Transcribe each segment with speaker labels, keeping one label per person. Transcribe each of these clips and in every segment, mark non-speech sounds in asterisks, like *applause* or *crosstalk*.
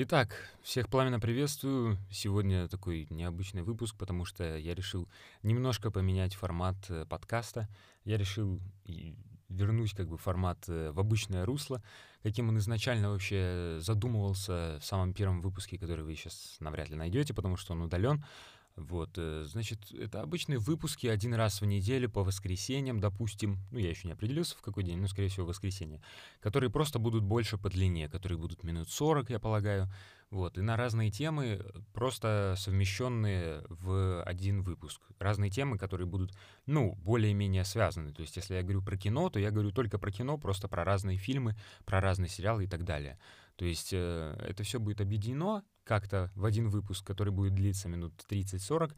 Speaker 1: Итак, всех пламенно приветствую. Сегодня такой необычный выпуск, потому что я решил немножко поменять формат э, подкаста. Я решил вернуть как бы формат э, в обычное русло, каким он изначально вообще задумывался в самом первом выпуске, который вы сейчас навряд ли найдете, потому что он удален. Вот, э, значит, это обычные выпуски один раз в неделю по воскресеньям, допустим, ну, я еще не определился в какой день, но, скорее всего, воскресенье, которые просто будут больше по длине, которые будут минут 40, я полагаю, вот, и на разные темы, просто совмещенные в один выпуск. Разные темы, которые будут, ну, более-менее связаны. То есть, если я говорю про кино, то я говорю только про кино, просто про разные фильмы, про разные сериалы и так далее. То есть, э, это все будет объединено как-то в один выпуск, который будет длиться минут 30-40.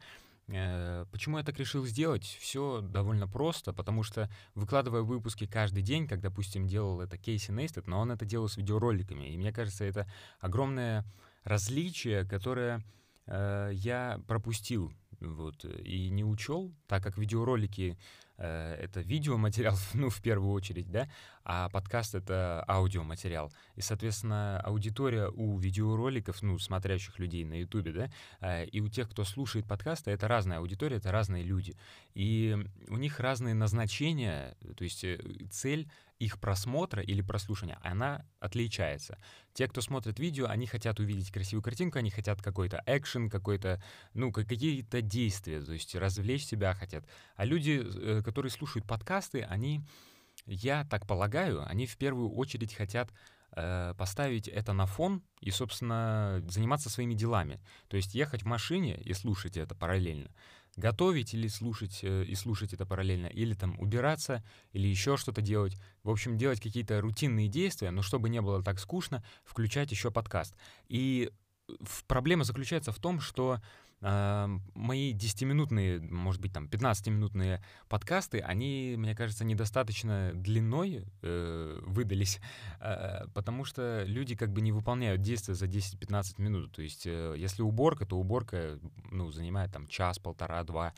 Speaker 1: Э, почему я так решил сделать? Все довольно просто, потому что выкладывая выпуски каждый день, как, допустим, делал это Кейси Нейстед, но он это делал с видеороликами, и мне кажется, это огромное различие, которое э, я пропустил вот, и не учел, так как видеоролики это видеоматериал, *laughs* ну, в первую очередь, да, а подкаст — это аудиоматериал. И, соответственно, аудитория у видеороликов, ну, смотрящих людей на Ютубе, да, э, и у тех, кто слушает подкасты, это разная аудитория, это разные люди. И у них разные назначения, то есть э, цель их просмотра или прослушивания, она отличается. Те, кто смотрит видео, они хотят увидеть красивую картинку, они хотят какой-то экшен, какой-то, ну, какие-то действия, то есть развлечь себя хотят. А люди, э, которые слушают подкасты, они, я так полагаю, они в первую очередь хотят э, поставить это на фон и, собственно, заниматься своими делами. То есть ехать в машине и слушать это параллельно готовить или слушать э, и слушать это параллельно, или там убираться, или еще что-то делать. В общем, делать какие-то рутинные действия, но чтобы не было так скучно, включать еще подкаст. И э, проблема заключается в том, что мои 10-минутные, может быть, там 15-минутные подкасты, они, мне кажется, недостаточно длиной э, выдались, э, потому что люди как бы не выполняют действия за 10-15 минут. То есть, э, если уборка, то уборка ну, занимает там час, полтора, два.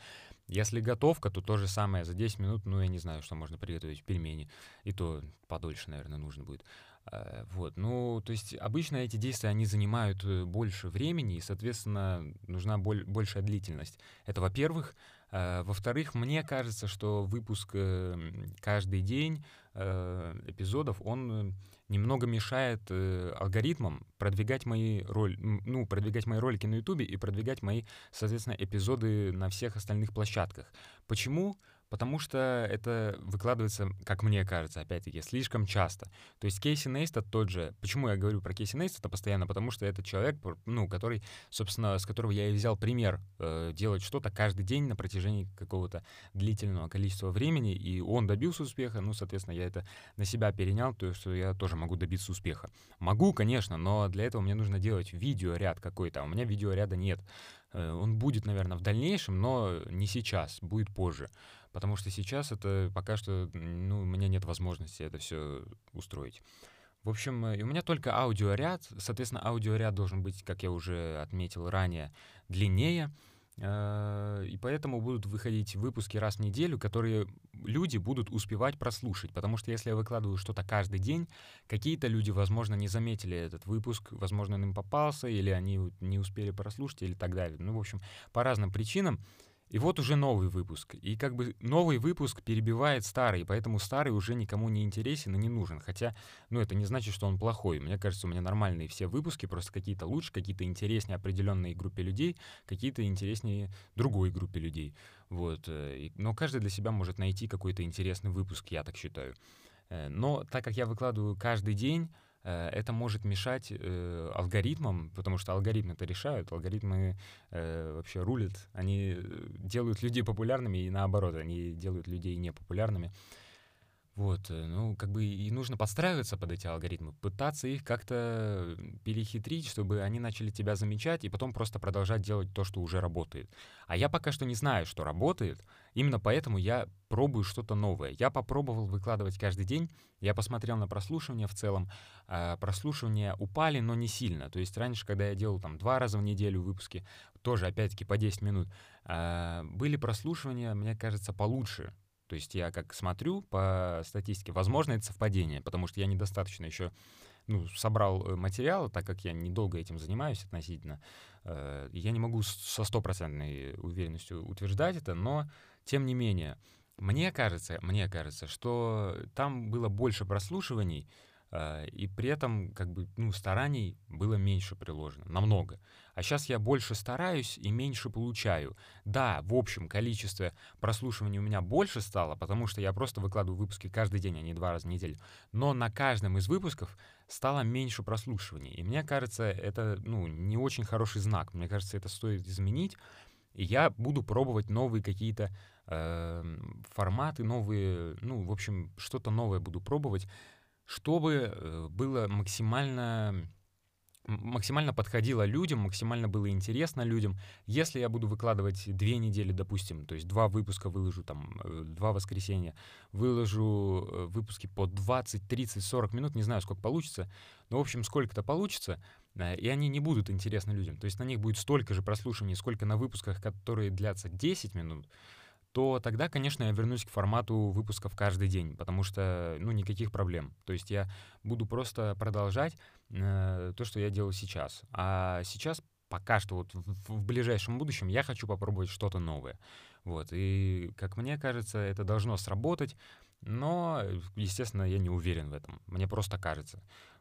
Speaker 1: Если готовка, то то же самое за 10 минут, ну, я не знаю, что можно приготовить, пельмени. И то подольше, наверное, нужно будет. Э, вот, ну, то есть обычно эти действия, они занимают э, больше времени, и, соответственно, нужна боль, большая длительность. Это, во-первых. Э, во-вторых, мне кажется, что выпуск каждый день эпизодов, он немного мешает алгоритмам продвигать мои роли, ну, продвигать мои ролики на YouTube и продвигать мои, соответственно, эпизоды на всех остальных площадках. Почему? Потому что это выкладывается, как мне кажется, опять-таки, слишком часто. То есть Кейси Нейстат тот же. Почему я говорю про Кейси Нейстата постоянно? Потому что это человек, ну, который, собственно, с которого я и взял пример э, делать что-то каждый день на протяжении какого-то длительного количества времени, и он добился успеха, ну, соответственно, я это на себя перенял, то есть я тоже могу добиться успеха. Могу, конечно, но для этого мне нужно делать видеоряд какой-то, а у меня видеоряда нет. Э, он будет, наверное, в дальнейшем, но не сейчас, будет позже. Потому что сейчас это пока что, ну, у меня нет возможности это все устроить. В общем, э, и у меня только аудиоряд. Соответственно, аудиоряд должен быть, как я уже отметил ранее, длиннее. Э, и поэтому будут выходить выпуски раз в неделю, которые люди будут успевать прослушать. Потому что если я выкладываю что-то каждый день, какие-то люди, возможно, не заметили этот выпуск, возможно, он им попался, или они не успели прослушать, или так далее. Ну, в общем, по разным причинам. И вот уже новый выпуск. И как бы новый выпуск перебивает старый, поэтому старый уже никому не интересен и не нужен. Хотя, ну, это не значит, что он плохой. Мне кажется, у меня нормальные все выпуски, просто какие-то лучше, какие-то интереснее определенной группе людей, какие-то интереснее другой группе людей. Вот. Э, но каждый для себя может найти какой-то интересный выпуск, я так считаю. Э, но так как я выкладываю каждый день, это может мешать э, алгоритмам, потому что алгоритмы это решают, алгоритмы э, вообще рулят, они э, делают людей популярными и наоборот, они делают людей непопулярными. Вот, э, ну, как бы и нужно подстраиваться под эти алгоритмы, пытаться их как-то перехитрить, чтобы они начали тебя замечать и потом просто продолжать делать то, что уже работает. А я пока что не знаю, что работает, именно поэтому я пробую что-то новое. Я попробовал выкладывать каждый день, я посмотрел на прослушивание в целом, э, прослушивания упали, но не сильно. То есть раньше, когда я делал там два раза в неделю выпуски, тоже опять-таки по 10 минут, э, были прослушивания, мне кажется, получше, то есть я как смотрю по статистике, возможно, это совпадение, потому что я недостаточно еще ну, собрал материал, так как я недолго этим занимаюсь относительно, я не могу со стопроцентной уверенностью утверждать это, но тем не менее, мне кажется, мне кажется, что там было больше прослушиваний, э, и при этом как бы ну, стараний было меньше приложено, намного. А сейчас я больше стараюсь и меньше получаю. Да, в общем, количество прослушиваний у меня больше стало, потому что я просто выкладываю выпуски каждый день, а не два раза в неделю. Но на каждом из выпусков стало меньше прослушиваний. И мне кажется, это ну, не очень хороший знак. Мне кажется, это стоит изменить. И я буду пробовать новые какие-то э, форматы, новые, ну, в общем, что-то новое буду пробовать, чтобы э, было максимально максимально подходило людям, максимально было интересно людям. Если я буду выкладывать две недели, допустим, то есть два выпуска выложу, там, э, два воскресенья, выложу э, выпуски по 20, 30, 40 минут, не знаю, сколько получится, но, в общем, сколько-то получится, и они не будут интересны людям. То есть на них будет столько же прослушиваний, сколько на выпусках, которые длятся 10 минут, то тогда, конечно, я вернусь к формату выпусков каждый день, потому что, ну, никаких проблем. То есть я буду просто продолжать э, то, что я делаю сейчас. А сейчас пока что вот в, в ближайшем будущем я хочу попробовать что-то новое. Вот, и, как мне кажется, это должно сработать, но, естественно, я не уверен в этом. Мне просто кажется.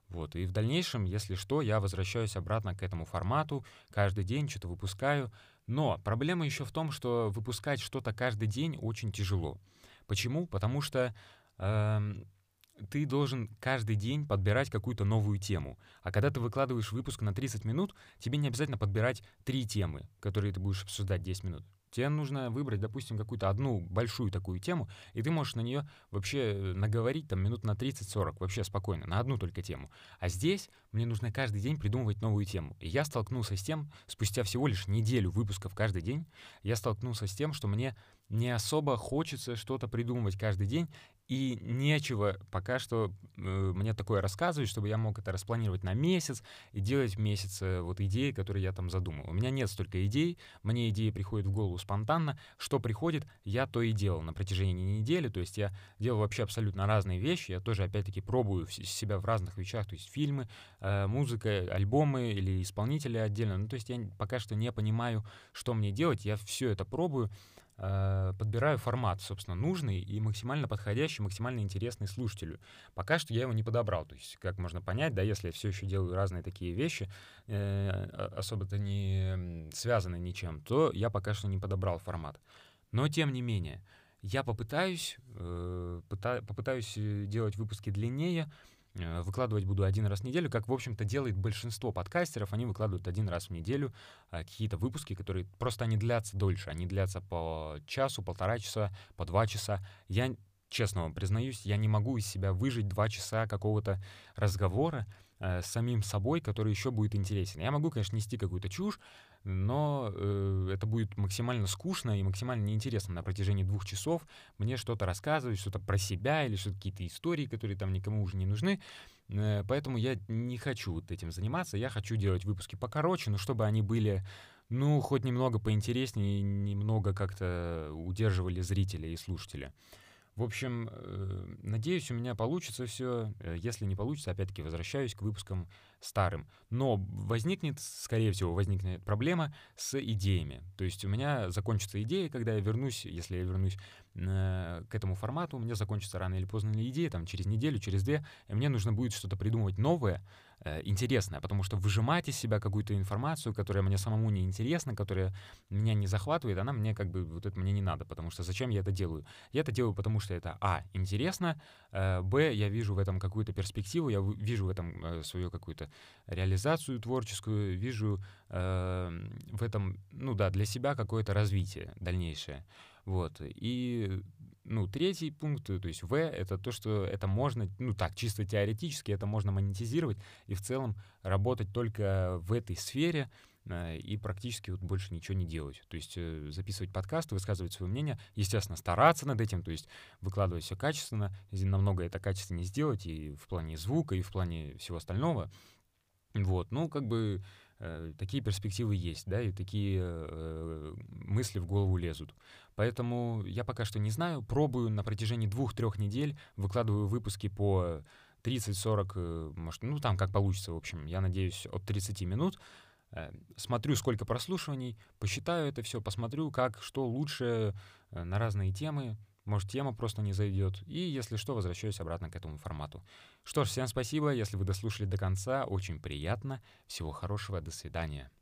Speaker 1: Вот. И в дальнейшем, если что, я возвращаюсь обратно к этому формату, каждый день что-то выпускаю. Но проблема еще в том, что выпускать что-то каждый день очень тяжело. Почему? Потому что э, ты должен каждый день подбирать какую-то новую тему. А когда ты выкладываешь выпуск на 30 минут, тебе не обязательно подбирать три темы, которые ты будешь обсуждать 10 минут. Тебе нужно выбрать, допустим, какую-то одну большую такую тему, и ты можешь на нее вообще э, наговорить там минут на 30-40, вообще спокойно, на одну только тему. А здесь мне нужно каждый день придумывать новую тему. И я столкнулся с тем, спустя всего лишь неделю выпусков каждый день, я столкнулся с тем, что мне не особо хочется что-то придумывать каждый день, и нечего пока что э, мне такое рассказывать, чтобы я мог это распланировать на месяц и делать в месяц э, вот идеи, которые я там задумал. У меня нет столько идей, мне идеи приходят в голову спонтанно. Что приходит, я то и делал на протяжении недели. То есть я делал вообще абсолютно разные вещи. Я тоже, опять-таки, пробую себя в разных вещах. То есть фильмы, э, музыка, альбомы или исполнители отдельно. Ну, то есть я пока что не понимаю, что мне делать. Я все это пробую. Э, подбираю формат, собственно, нужный и максимально подходящий, максимально интересный слушателю. Пока что я его не подобрал. То есть, как можно понять, да, если я все еще делаю разные такие вещи, э, особо-то не связаны ничем, то я пока что не подобрал формат. Но, тем не менее, я попытаюсь, э, попытаюсь э, делать выпуски длиннее, выкладывать буду один раз в неделю, как, в общем-то, делает большинство подкастеров. Они выкладывают один раз в неделю а, какие-то выпуски, которые просто они длятся дольше. Они длятся по часу, полтора часа, по два часа. Я честно вам признаюсь, я не могу из себя выжить два часа какого-то разговора э, с самим собой, который еще будет интересен. Я могу, конечно, нести какую-то чушь, но э, это будет максимально скучно и максимально неинтересно на протяжении двух часов мне что-то рассказывать, что-то про себя или что-то какие-то истории, которые там никому уже не нужны. Э, поэтому я не хочу вот этим заниматься. Я хочу делать выпуски покороче, но чтобы они были ну, хоть немного поинтереснее, немного как-то удерживали зрителя и слушателя. В общем, э, надеюсь, у меня получится все. Э, если не получится, опять-таки возвращаюсь к выпускам старым. Но возникнет, скорее всего, возникнет проблема с идеями. То есть у меня закончится идея, когда я вернусь, если я вернусь э, к этому формату, у меня закончится рано или поздно идея, там через неделю, через две, и мне нужно будет что-то придумывать новое, Э, интересное, потому что выжимать из себя какую-то информацию, которая мне самому не интересна, которая меня не захватывает, она мне как бы вот это мне не надо, потому что зачем я это делаю? Я это делаю, потому что это а интересно, э, б я вижу в этом какую-то перспективу, я вижу в этом э, свою какую-то реализацию творческую, вижу в этом, ну да, для себя какое-то развитие дальнейшее. Вот. И ну, третий пункт, то есть В, это то, что это можно, ну так, чисто теоретически это можно монетизировать и в целом работать только в этой сфере э, и практически вот больше ничего не делать. То есть э, записывать подкасты, высказывать свое мнение, естественно, стараться над этим, то есть выкладывать все качественно, намного это качественно не сделать и в плане звука, и в плане всего остального. Вот, ну, как бы такие перспективы есть, да, и такие э, мысли в голову лезут. Поэтому я пока что не знаю, пробую на протяжении двух-трех недель, выкладываю выпуски по 30-40, э, может, ну там как получится, в общем, я надеюсь, от 30 минут. Э, смотрю, сколько прослушиваний, посчитаю это все, посмотрю, как, что лучше э, на разные темы. Может, тема просто не зайдет. И, если что, возвращаюсь обратно к этому формату. Что ж, всем спасибо. Если вы дослушали до конца, очень приятно. Всего хорошего. До свидания.